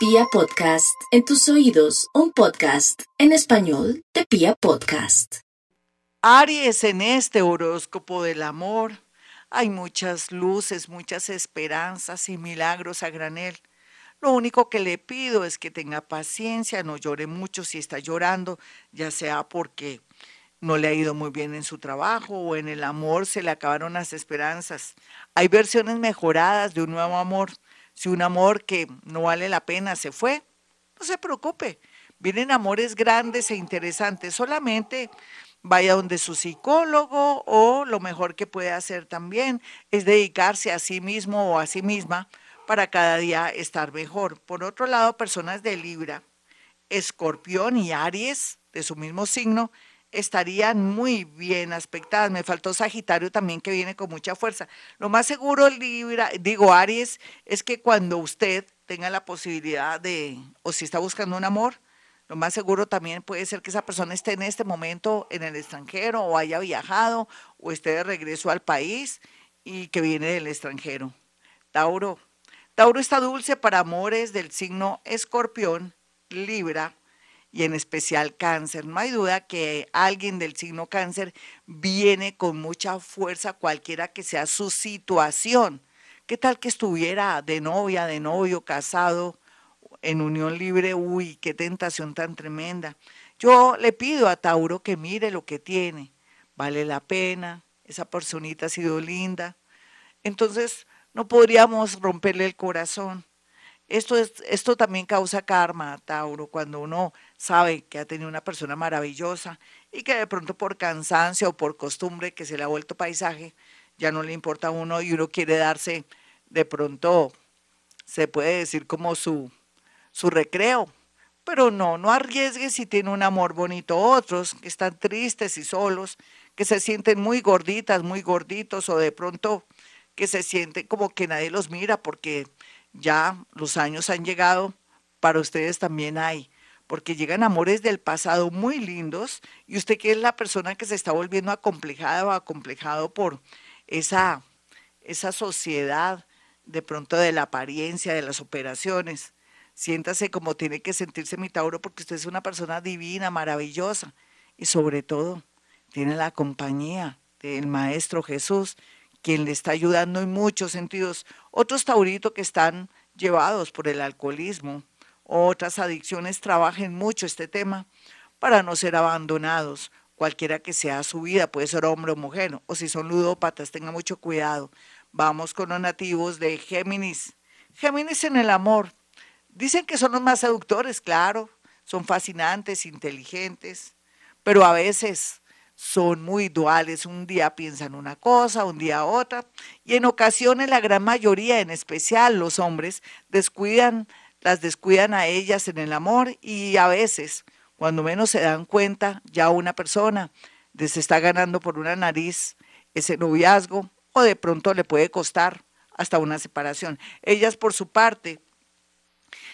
Pia Podcast, en tus oídos, un podcast en español de Pia Podcast. Aries, en este horóscopo del amor, hay muchas luces, muchas esperanzas y milagros a granel. Lo único que le pido es que tenga paciencia, no llore mucho si está llorando, ya sea porque no le ha ido muy bien en su trabajo o en el amor se le acabaron las esperanzas. Hay versiones mejoradas de un nuevo amor. Si un amor que no vale la pena se fue, no se preocupe. Vienen amores grandes e interesantes. Solamente vaya donde su psicólogo o lo mejor que puede hacer también es dedicarse a sí mismo o a sí misma para cada día estar mejor. Por otro lado, personas de Libra, Escorpión y Aries, de su mismo signo, estarían muy bien aspectadas. Me faltó Sagitario también que viene con mucha fuerza. Lo más seguro, Libra, digo Aries, es que cuando usted tenga la posibilidad de, o si está buscando un amor, lo más seguro también puede ser que esa persona esté en este momento en el extranjero o haya viajado o esté de regreso al país y que viene del extranjero. Tauro. Tauro está dulce para amores del signo escorpión, Libra, y en especial cáncer. No hay duda que alguien del signo cáncer viene con mucha fuerza cualquiera que sea su situación. ¿Qué tal que estuviera de novia, de novio, casado, en unión libre? Uy, qué tentación tan tremenda. Yo le pido a Tauro que mire lo que tiene. Vale la pena, esa personita ha sido linda. Entonces, no podríamos romperle el corazón. Esto, es, esto también causa karma, Tauro, cuando uno sabe que ha tenido una persona maravillosa y que de pronto por cansancio o por costumbre que se le ha vuelto paisaje, ya no le importa a uno y uno quiere darse de pronto, se puede decir como su, su recreo. Pero no, no arriesgue si tiene un amor bonito. Otros que están tristes y solos, que se sienten muy gorditas, muy gorditos o de pronto que se sienten como que nadie los mira porque ya los años han llegado, para ustedes también hay, porque llegan amores del pasado muy lindos y usted que es la persona que se está volviendo acomplejada o acomplejado por esa, esa sociedad de pronto de la apariencia, de las operaciones. Siéntase como tiene que sentirse mi Tauro porque usted es una persona divina, maravillosa y sobre todo tiene la compañía del Maestro Jesús quien le está ayudando en muchos sentidos. Otros tauritos que están llevados por el alcoholismo, otras adicciones, trabajen mucho este tema para no ser abandonados, cualquiera que sea su vida, puede ser hombre o mujer, o si son ludópatas, tenga mucho cuidado. Vamos con los nativos de Géminis. Géminis en el amor. Dicen que son los más seductores, claro, son fascinantes, inteligentes, pero a veces son muy duales, un día piensan una cosa, un día otra, y en ocasiones la gran mayoría, en especial los hombres, descuidan, las descuidan a ellas en el amor y a veces, cuando menos se dan cuenta, ya una persona les está ganando por una nariz ese noviazgo o de pronto le puede costar hasta una separación. Ellas por su parte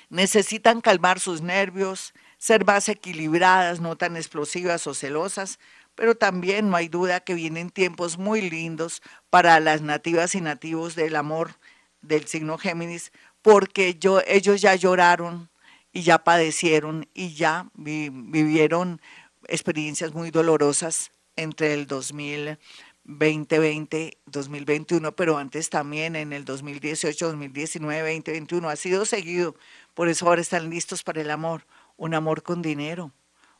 necesitan calmar sus nervios, ser más equilibradas, no tan explosivas o celosas, pero también no hay duda que vienen tiempos muy lindos para las nativas y nativos del amor del signo Géminis, porque ellos ya lloraron y ya padecieron y ya vivieron experiencias muy dolorosas entre el 2020, 2021, pero antes también en el 2018, 2019, 2021. Ha sido seguido, por eso ahora están listos para el amor, un amor con dinero,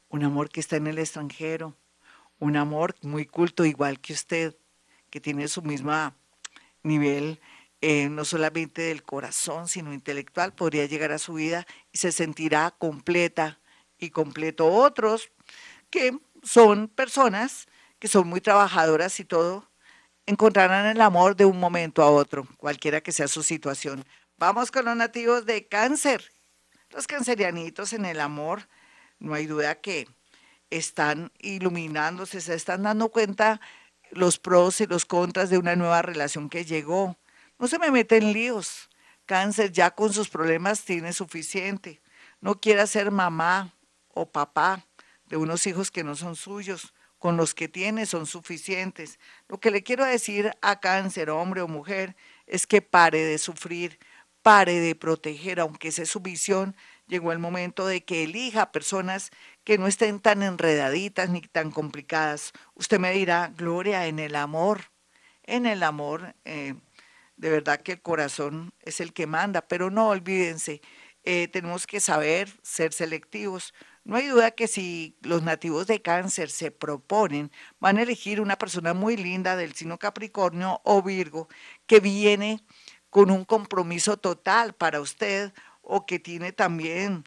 un amor que está en el extranjero, un amor muy culto, igual que usted, que tiene su mismo nivel, eh, no solamente del corazón, sino intelectual, podría llegar a su vida y se sentirá completa y completo. Otros que son personas que son muy trabajadoras y todo, encontrarán el amor de un momento a otro, cualquiera que sea su situación. Vamos con los nativos de cáncer. Los cancerianitos en el amor, no hay duda que están iluminándose, se están dando cuenta los pros y los contras de una nueva relación que llegó. No se me meten en líos. Cáncer ya con sus problemas tiene suficiente. No quiera ser mamá o papá de unos hijos que no son suyos. Con los que tiene son suficientes. Lo que le quiero decir a cáncer, hombre o mujer, es que pare de sufrir, pare de proteger, aunque esa es su visión, llegó el momento de que elija personas que no estén tan enredaditas ni tan complicadas. Usted me dirá, Gloria, en el amor, en el amor, eh, de verdad que el corazón es el que manda, pero no olvídense, eh, tenemos que saber ser selectivos. No hay duda que si los nativos de cáncer se proponen, van a elegir una persona muy linda del signo Capricornio o Virgo que viene con un compromiso total para usted o que tiene también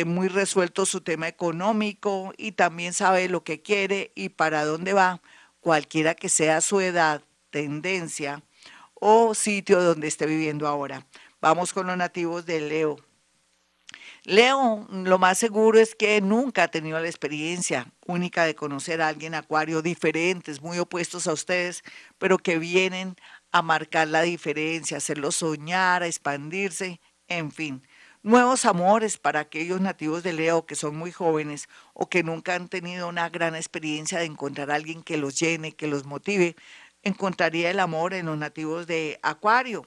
eh, muy resuelto su tema económico y también sabe lo que quiere y para dónde va, cualquiera que sea su edad, tendencia o sitio donde esté viviendo ahora. Vamos con los nativos de Leo. Leo, lo más seguro es que nunca ha tenido la experiencia única de conocer a alguien acuario diferentes, muy opuestos a ustedes, pero que vienen a marcar la diferencia, hacerlo soñar, a expandirse, en fin. Nuevos amores para aquellos nativos de Leo que son muy jóvenes o que nunca han tenido una gran experiencia de encontrar a alguien que los llene, que los motive, encontraría el amor en los nativos de Acuario.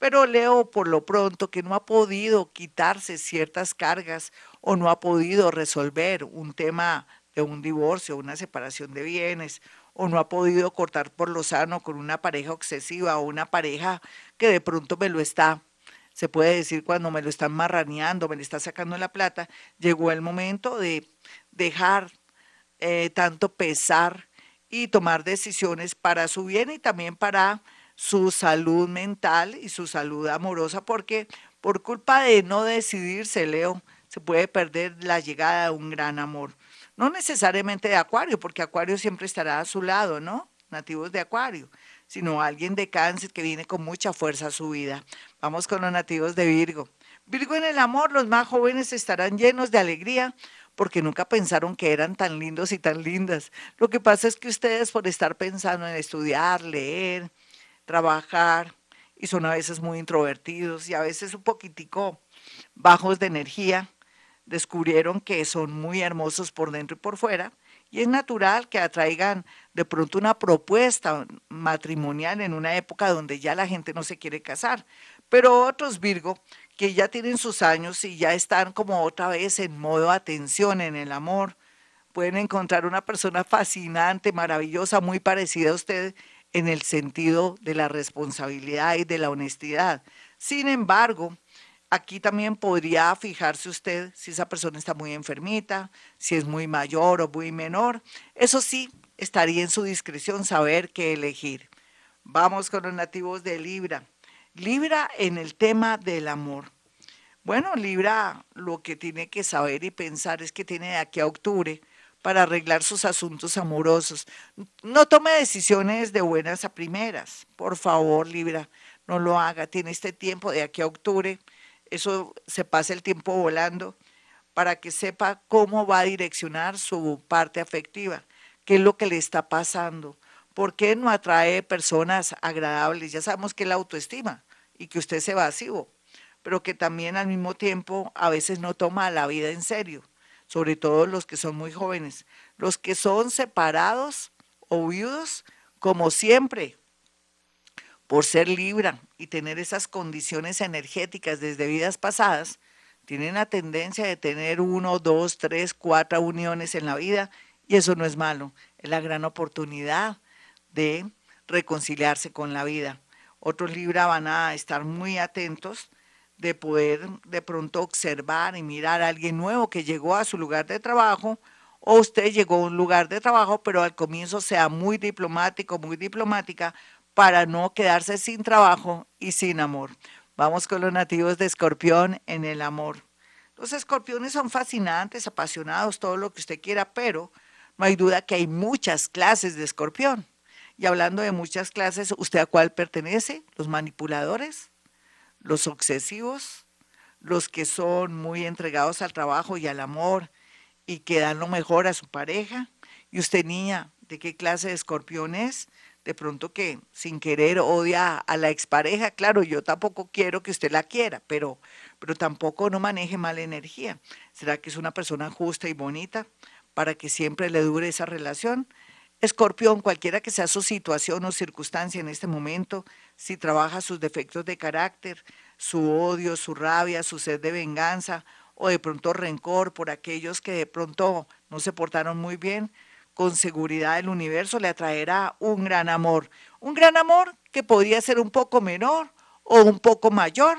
Pero Leo por lo pronto que no ha podido quitarse ciertas cargas o no ha podido resolver un tema de un divorcio, una separación de bienes, o no ha podido cortar por lo sano con una pareja obsesiva o una pareja que de pronto me lo está, se puede decir cuando me lo están marraneando, me le está sacando la plata, llegó el momento de dejar eh, tanto pesar y tomar decisiones para su bien y también para su salud mental y su salud amorosa, porque por culpa de no decidirse, Leo, se puede perder la llegada de un gran amor. No necesariamente de Acuario, porque Acuario siempre estará a su lado, ¿no? Nativos de Acuario, sino alguien de cáncer que viene con mucha fuerza a su vida. Vamos con los nativos de Virgo. Virgo en el amor, los más jóvenes estarán llenos de alegría porque nunca pensaron que eran tan lindos y tan lindas. Lo que pasa es que ustedes por estar pensando en estudiar, leer, trabajar y son a veces muy introvertidos y a veces un poquitico bajos de energía, descubrieron que son muy hermosos por dentro y por fuera y es natural que atraigan de pronto una propuesta matrimonial en una época donde ya la gente no se quiere casar. Pero otros Virgo que ya tienen sus años y ya están como otra vez en modo atención en el amor, pueden encontrar una persona fascinante, maravillosa, muy parecida a usted en el sentido de la responsabilidad y de la honestidad. Sin embargo, aquí también podría fijarse usted si esa persona está muy enfermita, si es muy mayor o muy menor. Eso sí, estaría en su discreción saber qué elegir. Vamos con los nativos de Libra. Libra en el tema del amor. Bueno, Libra lo que tiene que saber y pensar es que tiene de aquí a octubre para arreglar sus asuntos amorosos. No tome decisiones de buenas a primeras. Por favor, Libra, no lo haga. Tiene este tiempo de aquí a octubre. Eso se pasa el tiempo volando para que sepa cómo va a direccionar su parte afectiva, qué es lo que le está pasando, por qué no atrae personas agradables. Ya sabemos que la autoestima y que usted se vacío, pero que también al mismo tiempo a veces no toma la vida en serio sobre todo los que son muy jóvenes. Los que son separados o viudos, como siempre, por ser Libra y tener esas condiciones energéticas desde vidas pasadas, tienen la tendencia de tener uno, dos, tres, cuatro uniones en la vida y eso no es malo, es la gran oportunidad de reconciliarse con la vida. Otros Libra van a estar muy atentos de poder de pronto observar y mirar a alguien nuevo que llegó a su lugar de trabajo o usted llegó a un lugar de trabajo, pero al comienzo sea muy diplomático, muy diplomática para no quedarse sin trabajo y sin amor. Vamos con los nativos de Escorpión en el amor. Los escorpiones son fascinantes, apasionados, todo lo que usted quiera, pero no hay duda que hay muchas clases de escorpión. Y hablando de muchas clases, ¿usted a cuál pertenece? ¿Los manipuladores? los obsesivos, los que son muy entregados al trabajo y al amor y que dan lo mejor a su pareja. Y usted, niña, ¿de qué clase de escorpión es? De pronto que sin querer odia a la expareja. Claro, yo tampoco quiero que usted la quiera, pero, pero tampoco no maneje mala energía. ¿Será que es una persona justa y bonita para que siempre le dure esa relación? Escorpión, cualquiera que sea su situación o circunstancia en este momento, si trabaja sus defectos de carácter, su odio, su rabia, su sed de venganza o de pronto rencor por aquellos que de pronto no se portaron muy bien, con seguridad el universo le atraerá un gran amor. Un gran amor que podría ser un poco menor o un poco mayor,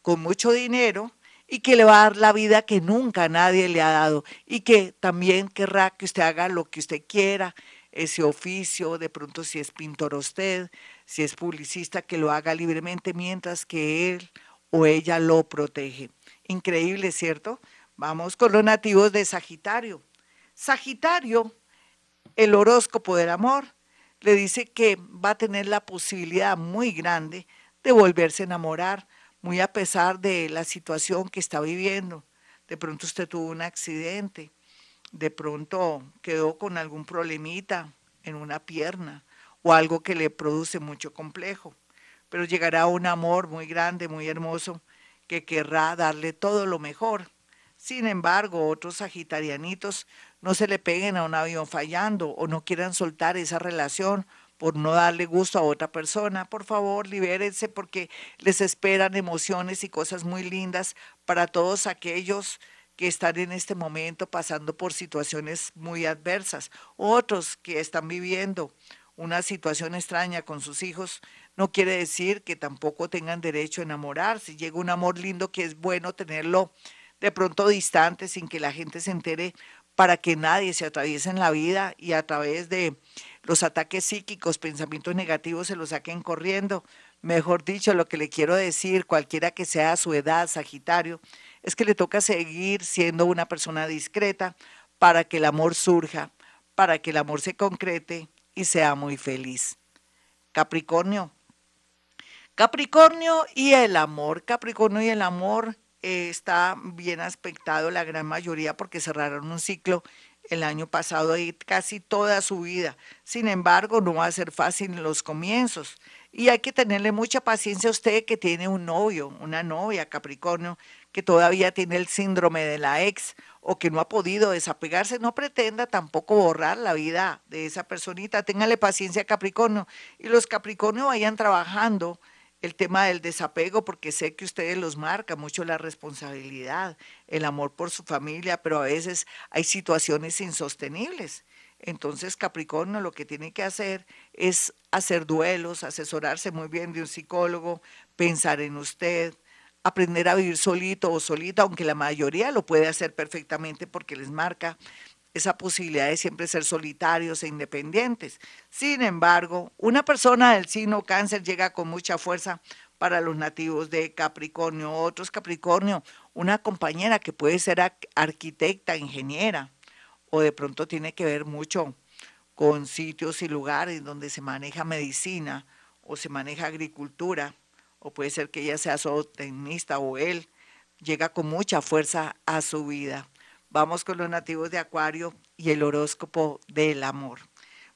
con mucho dinero y que le va a dar la vida que nunca nadie le ha dado y que también querrá que usted haga lo que usted quiera, ese oficio, de pronto si es pintor usted, si es publicista, que lo haga libremente mientras que él o ella lo protege. Increíble, ¿cierto? Vamos con los nativos de Sagitario. Sagitario el horóscopo del amor le dice que va a tener la posibilidad muy grande de volverse a enamorar, muy a pesar de la situación que está viviendo. De pronto usted tuvo un accidente, de pronto quedó con algún problemita en una pierna o algo que le produce mucho complejo, pero llegará un amor muy grande, muy hermoso, que querrá darle todo lo mejor. Sin embargo, otros sagitarianitos no se le peguen a un avión fallando o no quieran soltar esa relación por no darle gusto a otra persona. Por favor, libérense porque les esperan emociones y cosas muy lindas para todos aquellos que están en este momento pasando por situaciones muy adversas. Otros que están viviendo una situación extraña con sus hijos, no quiere decir que tampoco tengan derecho a enamorarse. Llega un amor lindo que es bueno tenerlo de pronto distante sin que la gente se entere para que nadie se atraviese en la vida y a través de los ataques psíquicos, pensamientos negativos se los saquen corriendo. Mejor dicho, lo que le quiero decir, cualquiera que sea su edad, Sagitario, es que le toca seguir siendo una persona discreta para que el amor surja, para que el amor se concrete y sea muy feliz. Capricornio. Capricornio y el amor. Capricornio y el amor eh, está bien aspectado la gran mayoría porque cerraron un ciclo el año pasado y casi toda su vida. Sin embargo, no va a ser fácil en los comienzos. Y hay que tenerle mucha paciencia a usted que tiene un novio, una novia, Capricornio, que todavía tiene el síndrome de la ex o que no ha podido desapegarse. No pretenda tampoco borrar la vida de esa personita. Téngale paciencia, Capricornio. Y los Capricornio vayan trabajando el tema del desapego, porque sé que ustedes los marca mucho la responsabilidad, el amor por su familia, pero a veces hay situaciones insostenibles. Entonces Capricornio lo que tiene que hacer es hacer duelos, asesorarse muy bien de un psicólogo, pensar en usted, aprender a vivir solito o solita, aunque la mayoría lo puede hacer perfectamente porque les marca esa posibilidad de siempre ser solitarios e independientes. Sin embargo, una persona del signo cáncer llega con mucha fuerza para los nativos de Capricornio, otros Capricornio, una compañera que puede ser arquitecta, ingeniera, o de pronto tiene que ver mucho con sitios y lugares donde se maneja medicina o se maneja agricultura, o puede ser que ella sea zootecnista o él, llega con mucha fuerza a su vida. Vamos con los nativos de Acuario y el horóscopo del amor.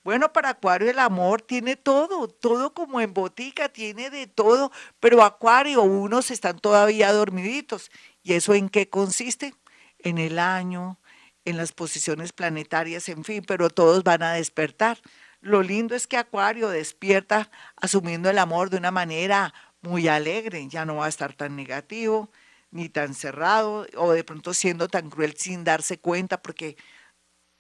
Bueno, para Acuario el amor tiene todo, todo como en botica, tiene de todo, pero Acuario, unos están todavía dormiditos. ¿Y eso en qué consiste? En el año, en las posiciones planetarias, en fin, pero todos van a despertar. Lo lindo es que Acuario despierta asumiendo el amor de una manera muy alegre, ya no va a estar tan negativo, ni tan cerrado o de pronto siendo tan cruel sin darse cuenta, porque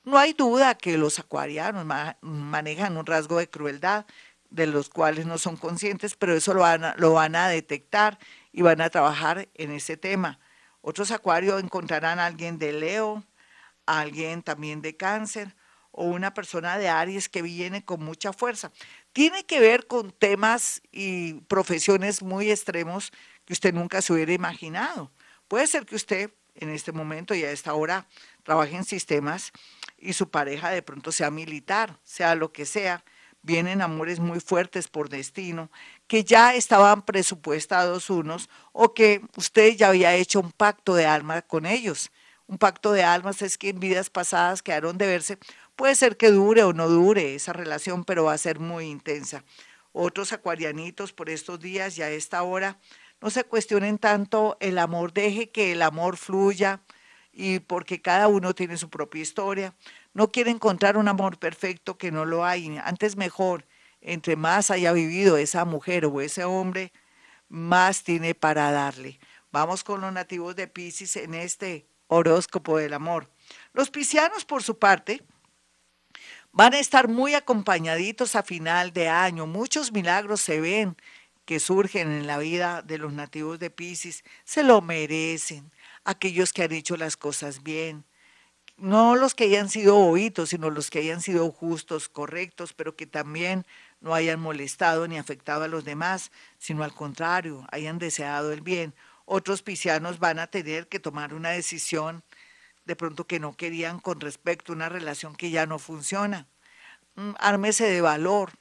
no hay duda que los acuarianos manejan un rasgo de crueldad de los cuales no son conscientes, pero eso lo van, a, lo van a detectar y van a trabajar en ese tema. Otros acuarios encontrarán a alguien de Leo, a alguien también de cáncer o una persona de Aries que viene con mucha fuerza. Tiene que ver con temas y profesiones muy extremos que usted nunca se hubiera imaginado. Puede ser que usted en este momento y a esta hora trabaje en sistemas y su pareja de pronto sea militar, sea lo que sea. Vienen amores muy fuertes por destino, que ya estaban presupuestados unos o que usted ya había hecho un pacto de alma con ellos. Un pacto de almas es que en vidas pasadas quedaron de verse. Puede ser que dure o no dure esa relación, pero va a ser muy intensa. Otros acuarianitos por estos días y a esta hora no se cuestionen tanto el amor, deje que el amor fluya y porque cada uno tiene su propia historia. No quiere encontrar un amor perfecto que no lo hay. Antes mejor, entre más haya vivido esa mujer o ese hombre, más tiene para darle. Vamos con los nativos de Pisces en este horóscopo del amor. Los piscianos, por su parte, van a estar muy acompañaditos a final de año. Muchos milagros se ven que surgen en la vida de los nativos de Pisces. Se lo merecen. Aquellos que han hecho las cosas bien. No los que hayan sido bobitos, sino los que hayan sido justos, correctos, pero que también no hayan molestado ni afectado a los demás, sino al contrario, hayan deseado el bien. Otros piscianos van a tener que tomar una decisión de pronto que no querían con respecto a una relación que ya no funciona. Mm, ármese de valor,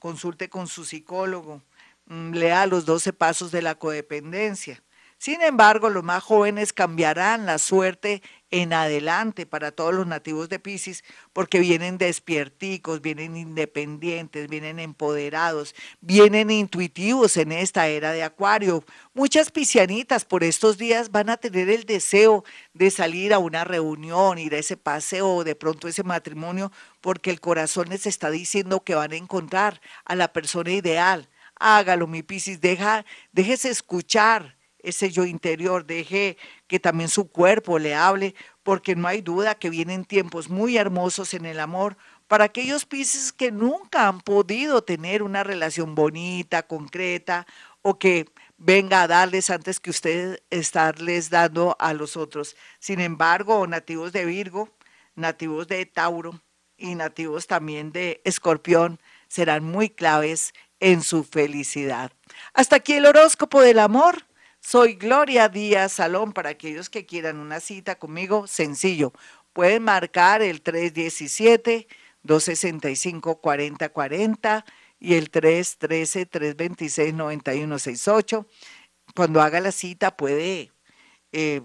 consulte con su psicólogo, mm, lea los 12 pasos de la codependencia. Sin embargo, los más jóvenes cambiarán la suerte en adelante para todos los nativos de Pisces porque vienen despierticos, vienen independientes, vienen empoderados, vienen intuitivos en esta era de Acuario. Muchas piscianitas por estos días van a tener el deseo de salir a una reunión, ir a ese paseo de pronto ese matrimonio porque el corazón les está diciendo que van a encontrar a la persona ideal. Hágalo, mi Piscis, deja, déjese escuchar ese yo interior, deje que también su cuerpo le hable, porque no hay duda que vienen tiempos muy hermosos en el amor para aquellos Pisces que nunca han podido tener una relación bonita, concreta, o que venga a darles antes que ustedes estarles dando a los otros. Sin embargo, nativos de Virgo, nativos de Tauro y nativos también de Escorpión serán muy claves en su felicidad. Hasta aquí el horóscopo del amor. Soy Gloria Díaz Salón para aquellos que quieran una cita conmigo, sencillo. Pueden marcar el 317-265-4040 y el 313-326-9168. Cuando haga la cita puede eh,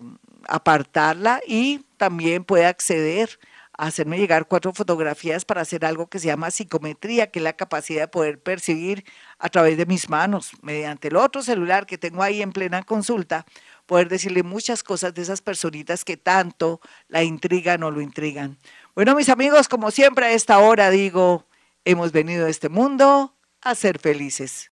apartarla y también puede acceder hacerme llegar cuatro fotografías para hacer algo que se llama psicometría, que es la capacidad de poder percibir a través de mis manos, mediante el otro celular que tengo ahí en plena consulta, poder decirle muchas cosas de esas personitas que tanto la intrigan o lo intrigan. Bueno, mis amigos, como siempre a esta hora digo, hemos venido a este mundo a ser felices.